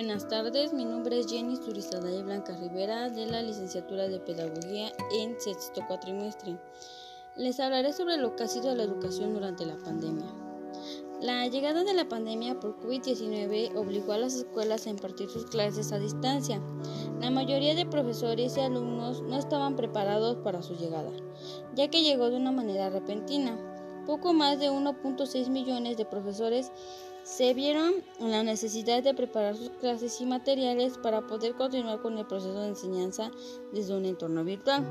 Buenas tardes, mi nombre es Jenny Surizadaya Blanca Rivera de la licenciatura de Pedagogía en sexto cuatrimestre. Les hablaré sobre lo que ha sido la educación durante la pandemia. La llegada de la pandemia por COVID-19 obligó a las escuelas a impartir sus clases a distancia. La mayoría de profesores y alumnos no estaban preparados para su llegada, ya que llegó de una manera repentina. Poco más de 1.6 millones de profesores se vieron en la necesidad de preparar sus clases y materiales para poder continuar con el proceso de enseñanza desde un entorno virtual.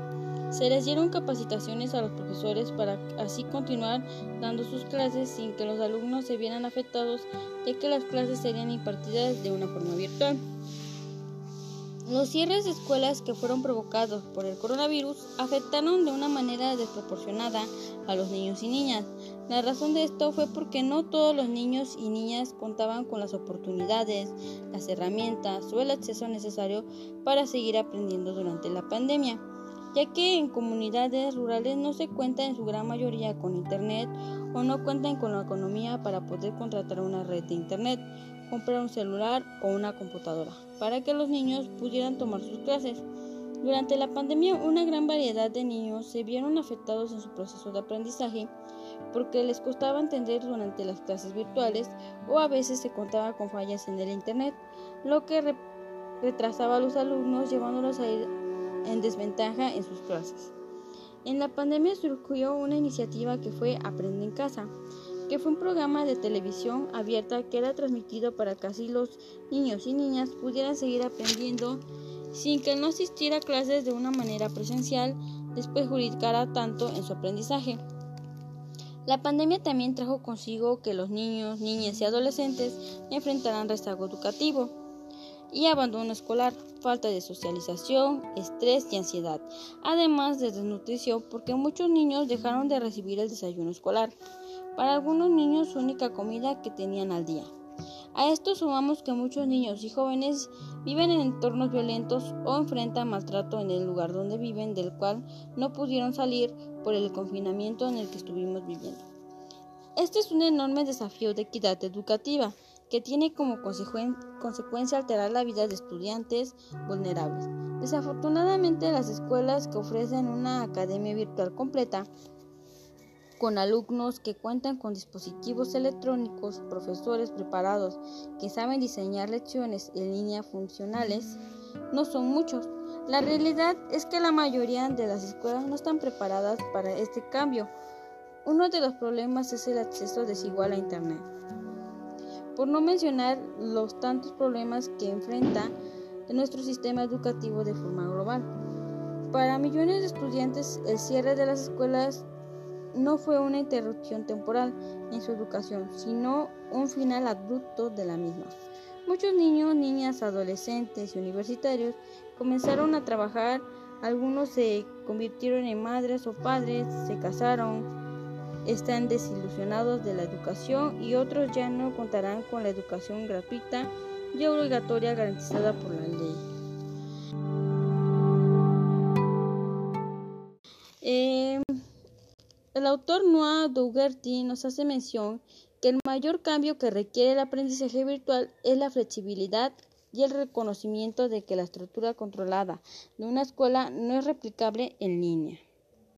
Se les dieron capacitaciones a los profesores para así continuar dando sus clases sin que los alumnos se vieran afectados ya que las clases serían impartidas de una forma virtual. Los cierres de escuelas que fueron provocados por el coronavirus afectaron de una manera desproporcionada a los niños y niñas. La razón de esto fue porque no todos los niños y niñas contaban con las oportunidades, las herramientas o el acceso necesario para seguir aprendiendo durante la pandemia, ya que en comunidades rurales no se cuenta en su gran mayoría con Internet o no cuentan con la economía para poder contratar una red de Internet comprar un celular o una computadora para que los niños pudieran tomar sus clases. Durante la pandemia, una gran variedad de niños se vieron afectados en su proceso de aprendizaje porque les costaba entender durante las clases virtuales o a veces se contaba con fallas en el Internet, lo que retrasaba a los alumnos llevándolos a ir en desventaja en sus clases. En la pandemia surgió una iniciativa que fue Aprende en casa, que fue un programa de televisión abierta que era transmitido para que así los niños y niñas pudieran seguir aprendiendo sin que no asistiera a clases de una manera presencial les perjudicara tanto en su aprendizaje. La pandemia también trajo consigo que los niños, niñas y adolescentes enfrentaran rezago educativo y abandono escolar, falta de socialización, estrés y ansiedad, además de desnutrición porque muchos niños dejaron de recibir el desayuno escolar para algunos niños única comida que tenían al día. A esto sumamos que muchos niños y jóvenes viven en entornos violentos o enfrentan maltrato en el lugar donde viven del cual no pudieron salir por el confinamiento en el que estuvimos viviendo. Este es un enorme desafío de equidad educativa que tiene como consecuencia alterar la vida de estudiantes vulnerables. Desafortunadamente las escuelas que ofrecen una academia virtual completa con alumnos que cuentan con dispositivos electrónicos, profesores preparados que saben diseñar lecciones en línea funcionales, no son muchos. La realidad es que la mayoría de las escuelas no están preparadas para este cambio. Uno de los problemas es el acceso desigual a Internet. Por no mencionar los tantos problemas que enfrenta nuestro sistema educativo de forma global. Para millones de estudiantes, el cierre de las escuelas no fue una interrupción temporal en su educación, sino un final abrupto de la misma. Muchos niños, niñas, adolescentes y universitarios comenzaron a trabajar, algunos se convirtieron en madres o padres, se casaron, están desilusionados de la educación y otros ya no contarán con la educación gratuita y obligatoria garantizada por la ley. Eh, el autor Noah Dougherty nos hace mención que el mayor cambio que requiere el aprendizaje virtual es la flexibilidad y el reconocimiento de que la estructura controlada de una escuela no es replicable en línea.